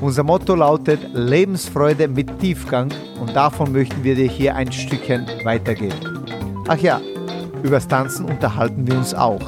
Unser Motto lautet Lebensfreude mit Tiefgang und davon möchten wir dir hier ein Stückchen weitergeben. Ach ja, übers Tanzen unterhalten wir uns auch.